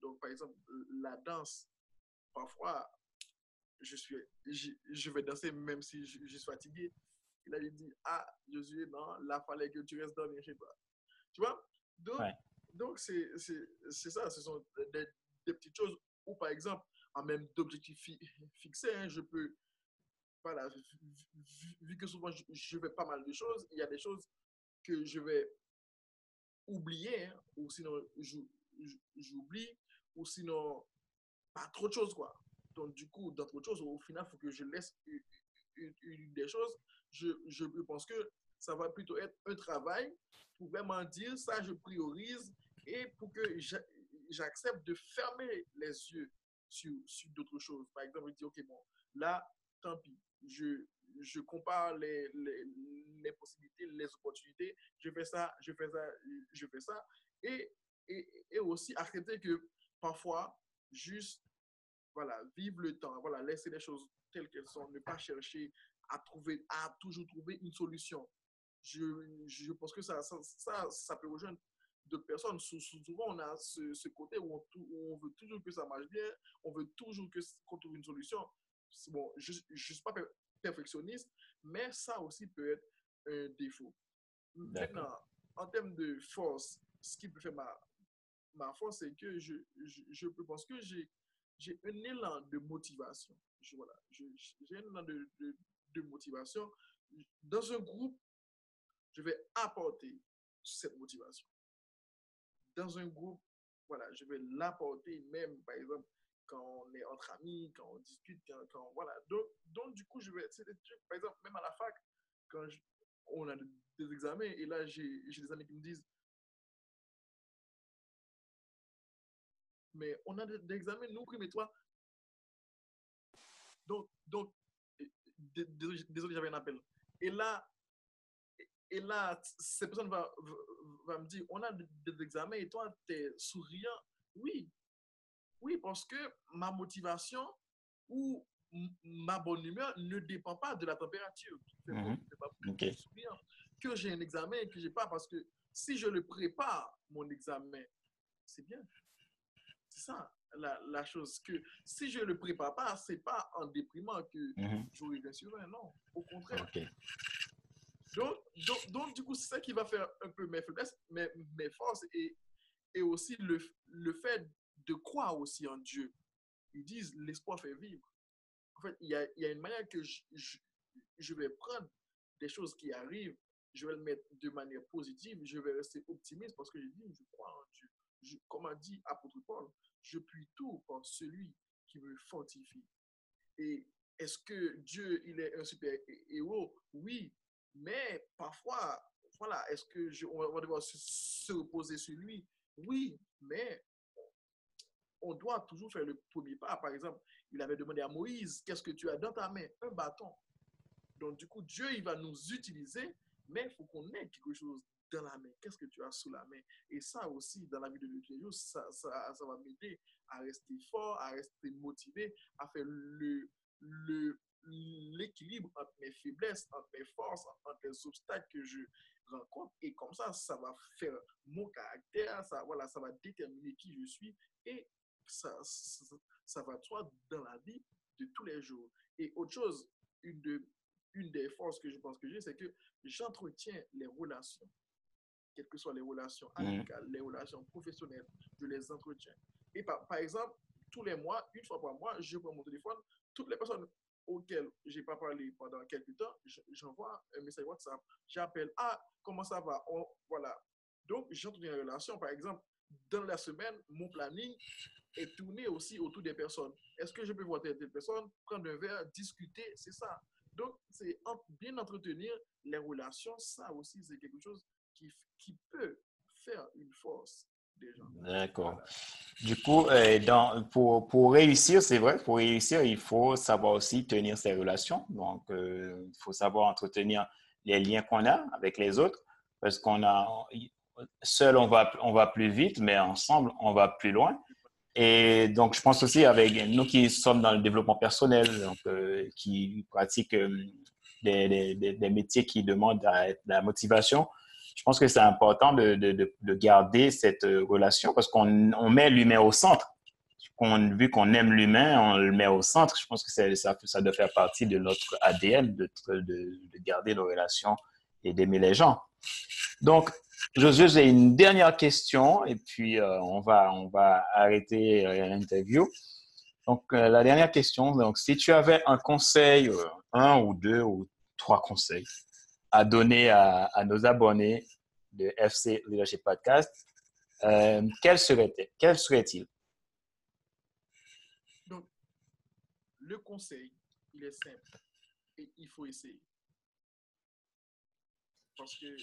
donc, par exemple, la danse, parfois, je, suis, je, je vais danser même si je, suis fatigué. Il a dit, ah, Josué, non, là, il fallait que tu restes dormir, sais pas. Tu vois? Donc, ouais. donc c'est ça, ce sont des, des, petites choses où, par exemple, en même d'objectifs fi, fixés, hein, je peux, voilà, vu, vu que souvent je, je fais pas mal de choses, il y a des choses que je vais oublier, hein, ou sinon j'oublie, ou sinon pas trop de choses, quoi. Donc, du coup, de choses, au final, il faut que je laisse une, des choses. Je, je pense que ça va plutôt être un travail pour vraiment dire ça, je priorise et pour que j'accepte de fermer les yeux sur, sur d'autres choses. Par exemple, je dis, OK, bon, là, tant pis, je, je compare les, les, les, possibilités, les opportunités, je fais ça, je fais ça, je fais ça. Et, et, et aussi accepter que parfois, juste, voilà, vivre le temps, voilà, laisser les choses telles qu'elles sont, ne pas chercher à trouver, à toujours trouver une solution. Je, je pense que ça, ça, ça, ça peut rejoindre d'autres personnes. Souvent, on a ce, ce côté où on, on, veut toujours que ça marche bien, on veut toujours qu'on trouve une solution. Bon, je ne suis pas perfectionniste, mais ça aussi peut être un défaut. Maintenant, en termes de force, ce qui peut faire ma, ma force, c'est que je, je, je, pense que j'ai un élan de motivation. Je, voilà, j'ai un élan de, de, de, motivation. Dans un groupe, je vais apporter cette motivation. Dans un groupe, voilà, je vais l'apporter même, par exemple, quand on est entre amis, quand on discute, quand, voilà. Donc, donc, du coup, je vais, par exemple, même à la fac, quand on a des examens, et là, j'ai des amis qui me disent, mais on a des, examens, nous, mais toi. Donc, donc désolé, j'avais un appel. Et là, et là, cette personne va, va, me dire, on a des examens et toi, tu es souriant. Oui, oui, parce que ma motivation ou ma bonne humeur ne dépend pas de la température. Mhm. Que j'ai un examen et que j'ai pas, parce que si je le prépare, mon examen, c'est bien. C'est ça la, la, chose. Que si je ne le prépare pas, c'est pas en déprimant que mhm. j'aurai bien sûr non. Au contraire. Donc, donc, donc, du coup, c'est ça qui va faire un peu mes faiblesses, mes, mes forces et, et aussi le, le fait de croire aussi en Dieu. Ils disent l'espoir fait vivre. En fait, il y a, y a une manière que je, je, vais prendre des choses qui arrivent, je vais le mettre de manière positive, je vais rester optimiste parce que je dis, je crois en Dieu. Je, comme a dit apôtre Paul, je puis tout par celui qui me fortifie. Et est-ce que Dieu, il est un super héros? Oui, mais parfois, voilà, est-ce que je, on va devoir se, se reposer sur lui? Oui, mais on doit toujours faire le premier pas. Par exemple, il avait demandé à Moïse, qu'est-ce que tu as dans ta main? Un bâton. Donc, du coup, Dieu, il va nous utiliser, mais il faut qu'on ait quelque chose dans la main. Qu'est-ce que tu as sous la main? Et ça aussi, dans la vie de Dieu, ça, ça, ça va m'aider à rester fort, à rester motivé, à faire le, le, l'équilibre entre mes faiblesses, entre mes forces, entre les obstacles que je rencontre. Et comme ça, ça va faire mon caractère, ça, voilà, ça va déterminer qui je suis et ça, ça, va toi dans la vie de tous les jours. Et autre chose, une, de, une des forces que je pense que j'ai, c'est que j'entretiens les relations, quelles que soient les relations mhm. amicales, les relations professionnelles, je les entretiens. Et par, par exemple, tous les mois, une fois par mois, je prends mon téléphone, toutes les personnes auxquelles je n'ai pas parlé pendant quelques temps, j'envoie un message WhatsApp, j'appelle, ah, comment ça va? voilà. Donc, j'entretiens une relation. Par exemple, dans la semaine, mon planning est tourné aussi autour des personnes. Est-ce que je peux voir telle, personne, prendre un verre, discuter, c'est ça. Donc, c'est bien entretenir les relations, ça aussi, c'est quelque chose qui, qui peut faire une force des gens. D'accord. Du coup, euh, dans, pour, pour réussir, c'est vrai, pour réussir, il faut savoir aussi tenir ses relations. Donc, euh, il faut savoir entretenir les liens qu'on a avec les autres parce qu'on a, seul, on va, on va plus vite, mais ensemble, on va plus loin. Et donc, je pense aussi avec nous qui sommes dans le développement personnel, donc, euh, qui pratiquent des, des, des, métiers qui demandent la motivation, je pense que c'est important de, de, de, garder cette euh, relation parce qu'on on met l'humain au centre. vu qu'on aime l'humain, on le met au centre. Je pense que ça, ça doit faire partie de notre ADN de, de garder nos relations et d'aimer les gens. Donc, Josué, j'ai une dernière question et puis euh, on, va, on va arrêter euh, l'interview. Donc, la dernière question, donc, si tu avais un conseil, un ou deux ou trois conseils à donner à, nos abonnés de FC Leadership Podcast, euh, quel serait-il? Quel? Donc, le conseil, il est simple et il faut essayer. Parce que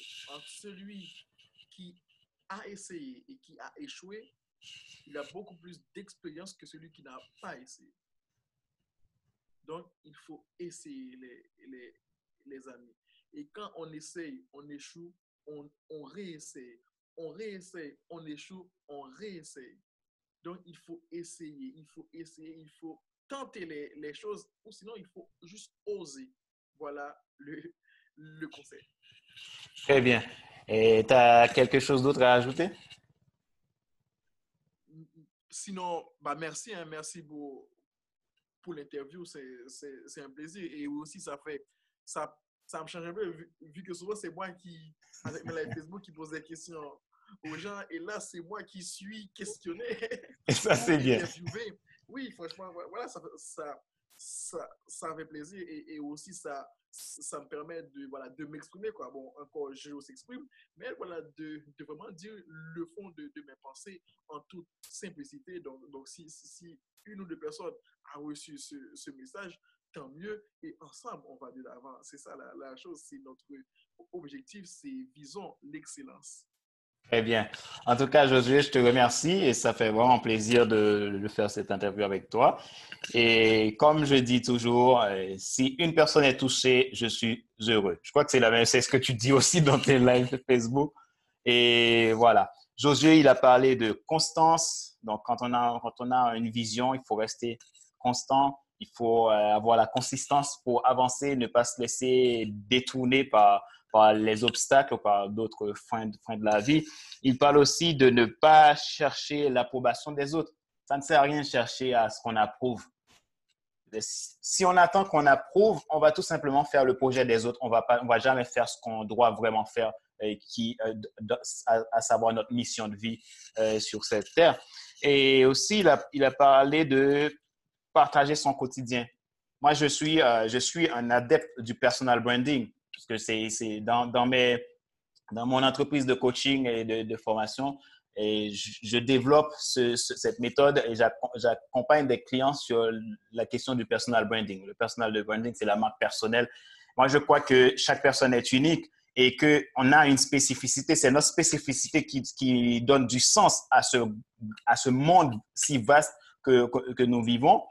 celui qui a essayé et qui a échoué, il a beaucoup plus d'expérience que celui qui n'a pas essayé. Donc, il faut essayer, les, les amis. Et quand on essaye, on échoue, on, on réessaye. On réessaye, on échoue, on réessaye. Donc, il faut essayer, il faut essayer, il faut tenter les, les choses, ou sinon, il faut juste oser. Voilà le, le conseil. Très bien. Et tu as quelque chose d'autre à ajouter? Sinon, bah merci, hein, merci pour, pour l'interview. C'est un plaisir. Et aussi, ça fait, ça, ça me change un peu, vu, vu que souvent, c'est moi qui, avec mes live Facebook, qui pose des questions aux gens. Et là, c'est moi qui suis questionné. Et ça, c'est bien. Oui, franchement, voilà, ça, ça, ça, ça fait plaisir. Et, et aussi, ça, ça me permet de, voilà, de m'exprimer. Quoi. Bon, encore, je s'exprime, mais voilà, de, de, vraiment dire le fond de, de, mes pensées en toute simplicité. Donc, donc si, si une ou deux personnes a reçu ce, ce message, tant mieux. Et ensemble, on va de l'avant. C'est ça la, chose, c'est notre objectif, c'est visons l'excellence. Très bien. En tout cas, Josué, je te remercie et ça fait vraiment plaisir de, de, faire cette interview avec toi. Et comme je dis toujours, euh, si une personne est touchée, je suis heureux. Je crois que c'est la même, c'est ce que tu dis aussi dans tes lives Facebook. Et voilà. Josué, il a parlé de constance. Donc, quand on a, quand on a une vision, il faut rester constant. Il faut euh, avoir la consistance pour avancer, ne pas se laisser détourner par, par les obstacles ou par d'autres freins, freins de la vie. Il parle aussi de ne pas chercher l'approbation des autres. Ça ne sert à rien de chercher à ce qu'on approuve. Si on attend qu'on approuve, on va tout simplement faire le projet des autres. On va pas, on va jamais faire ce qu'on doit vraiment faire, qui, euh, à, savoir notre mission de vie euh, sur cette terre. Et aussi, il a, il a parlé de partager son quotidien. Moi, je suis, euh, je suis un adepte du personal branding parce que c'est dans, dans, dans mon entreprise de coaching et de, formation, et je, développe ce, ce, cette méthode et j'accompagne des clients sur la question du personal branding. Le personal branding, c'est la marque personnelle. Moi, je crois que chaque personne est unique et qu'on a une spécificité. C'est notre spécificité qui, qui, donne du sens à ce, à ce monde si vaste que, nous vivons.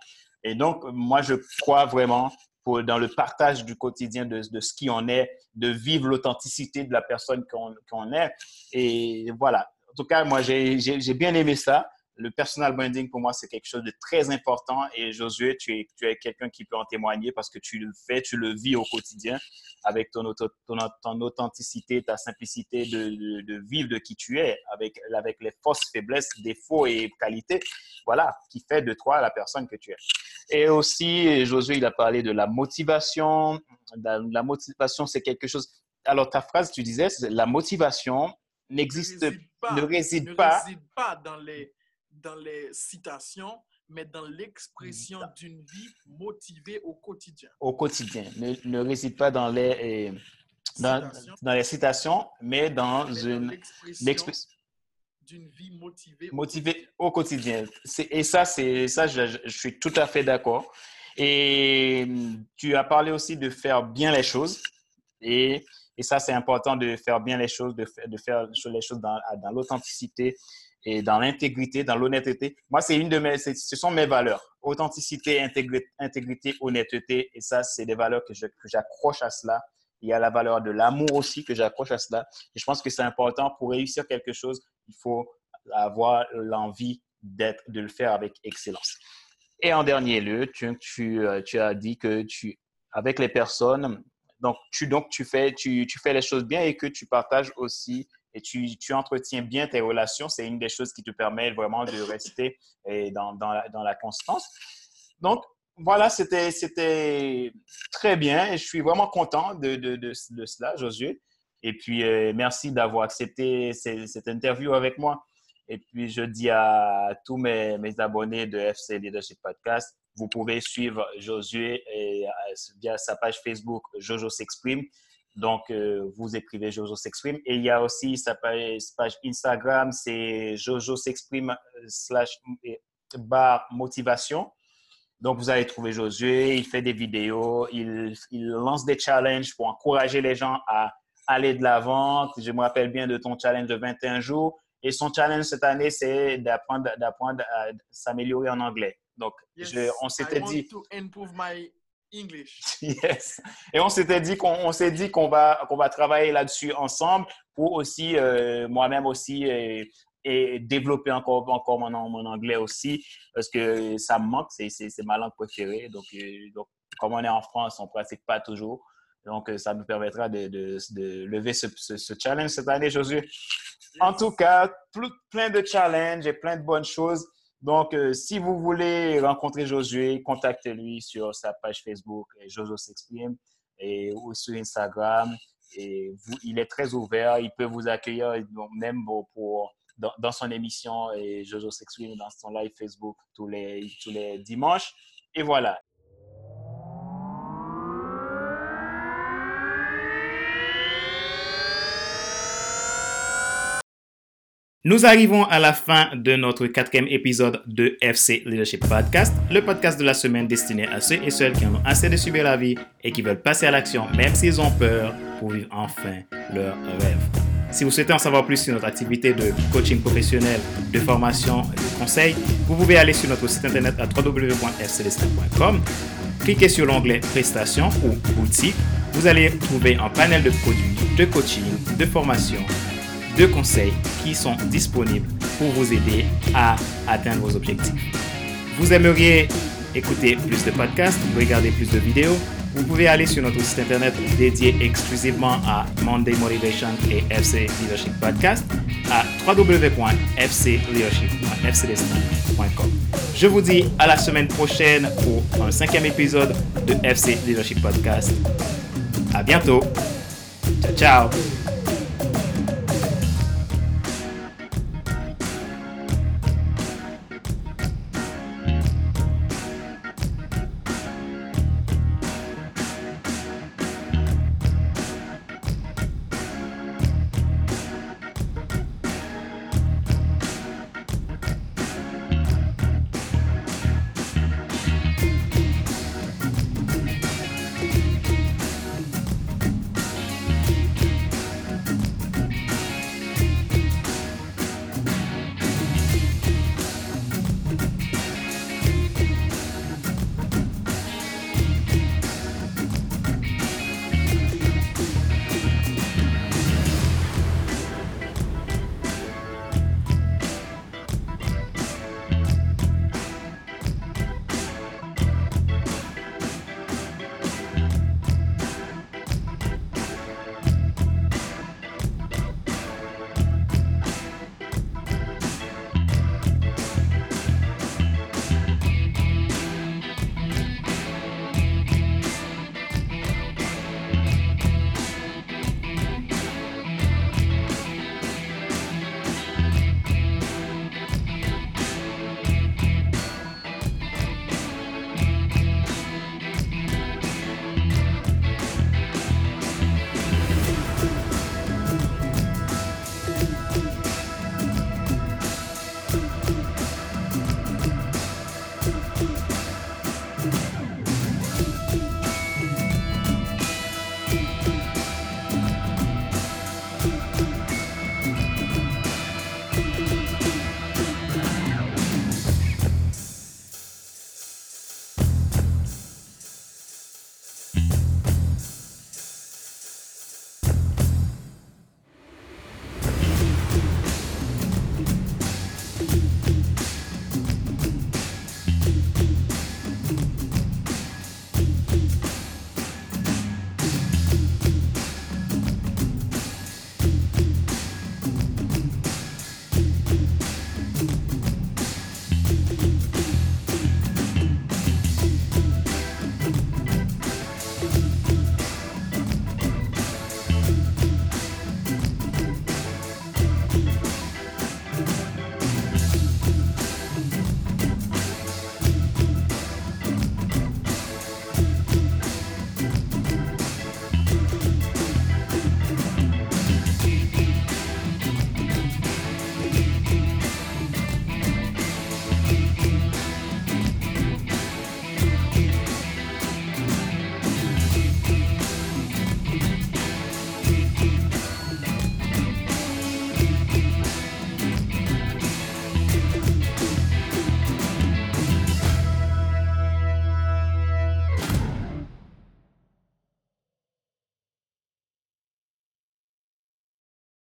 Et donc, moi, je crois vraiment pour, dans le partage du quotidien de, de ce qui on est, de vivre l'authenticité de la personne qu'on qu est. Et voilà. En tout cas, moi, j'ai bien aimé ça le personal branding, pour moi, c'est quelque chose de très important. Et Josué, tu es, tu es quelqu'un qui peut en témoigner parce que tu le fais, tu le vis au quotidien avec ton, ton, ton authenticité, ta simplicité de, de, de, vivre de qui tu es, avec, avec les forces, faiblesses, défauts et qualités. Voilà, qui fait de toi la personne que tu es. Et aussi, Josué, il a parlé de la motivation. La, la motivation, c'est quelque chose. Alors, ta phrase, tu disais, la motivation n'existe, ne réside pas, ne réside pas dans les dans les citations, mais dans l'expression d'une vie motivée au quotidien. Au quotidien. Ne, ne réside pas dans les, dans, dans, les citations, mais dans mais une l'expression d'une vie motivée, motivée au quotidien. Et ça, c'est ça, je, je, suis tout à fait d'accord. Et tu as parlé aussi de faire bien les choses. Et, et ça, c'est important de faire bien les choses, de, de faire les choses dans, dans l'authenticité et dans l'intégrité, dans l'honnêteté. Moi, c'est une de mes, ce sont mes valeurs. Authenticité, intégrité, honnêteté. Et ça, c'est des valeurs que j'accroche à cela. Il y a la valeur de l'amour aussi que j'accroche à cela. Et je pense que c'est important pour réussir quelque chose. Il faut avoir l'envie d'être, de le faire avec excellence. Et en dernier lieu, tu, tu, euh, as dit que tu, avec les personnes, donc tu, donc tu fais, tu, tu fais les choses bien et que tu partages aussi et tu, entretiens bien tes relations, c'est une des choses qui te permet vraiment de rester dans, la, constance. Donc, voilà, c'était très bien je suis vraiment content de, cela, Josué. Et puis, euh, merci d'avoir accepté cette interview avec moi. Et puis, je dis à tous mes, abonnés de FC Leadership Podcast, vous pouvez suivre Josué euh, via sa page Facebook Jojo s'exprime Donc, euh, vous écrivez Jojo s'exprime. Et il y a aussi sa page, Instagram, c'est Jojo s'exprime euh, slash bar motivation. Donc, vous allez trouver Josué, il fait des vidéos, il, il, lance des challenges pour encourager les gens à aller de l'avant. Je me rappelle bien de ton challenge de 21 jours. Et son challenge cette année, c'est d'apprendre, d'apprendre à s'améliorer en anglais. Donc, je, on s'était dit. To improve my English. Yes. Et on s'était dit qu'on s'est dit qu'on va qu'on va travailler là-dessus ensemble pour aussi euh, moi-même aussi et, développer encore encore mon, mon, anglais aussi parce que ça me manque. C'est ma langue préférée. Donc, euh, donc comme on est en France, on pratique pas toujours. Donc, euh, ça nous permettra de, de, de lever ce, ce, challenge cette année, Josué. En tout cas, plein de challenges et plein de bonnes choses. Donc, euh, si vous voulez rencontrer Josué, contactez-lui sur sa page Facebook, Jojo s'exprime, et ou sur Instagram. Et il est très ouvert. Il peut vous accueillir même pour, dans, dans, son émission et Jojo s'exprime dans son live Facebook tous les, tous les dimanches. Et voilà. Nous arrivons à la fin de notre quatrième épisode de FC Leadership Podcast, le podcast de la semaine destiné à ceux et celles qui en ont assez de subir la vie et qui veulent passer à l'action même s'ils ont peur pour vivre enfin leur rêve. Si vous souhaitez en savoir plus sur notre activité de coaching professionnel, de formation et de conseil, vous pouvez aller sur notre site internet à www.fcdestin.com, cliquez sur l'onglet Prestations ou Boutique. Vous allez trouver un panel de produits, de coaching, de formation deux conseils qui sont disponibles pour vous aider à atteindre vos objectifs. Vous aimeriez écouter plus de podcasts, regarder plus de vidéos, vous pouvez aller sur notre site internet dédié exclusivement à Monday Motivation et FC Leadership Podcast à www.fcleadership.fcdestin.com. Je vous dis à la semaine prochaine pour un cinquième épisode de FC Leadership Podcast. À bientôt. Ciao, ciao.